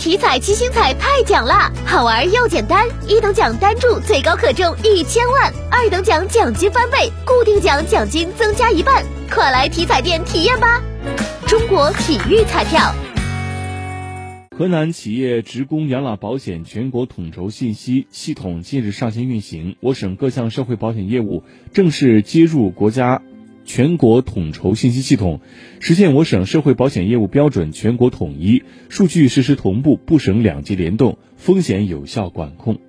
体彩七星彩太奖啦，好玩又简单，一等奖单注最高可中一千万，二等奖奖金翻倍，固定奖奖金增加一半，快来体彩店体验吧！中国体育彩票。河南企业职工养老保险全国统筹信息系统近日上线运行，我省各项社会保险业务正式接入国家全国统筹信息系统，实现我省社会保险业务标准全国统一，数据实时同步，部省两级联动，风险有效管控。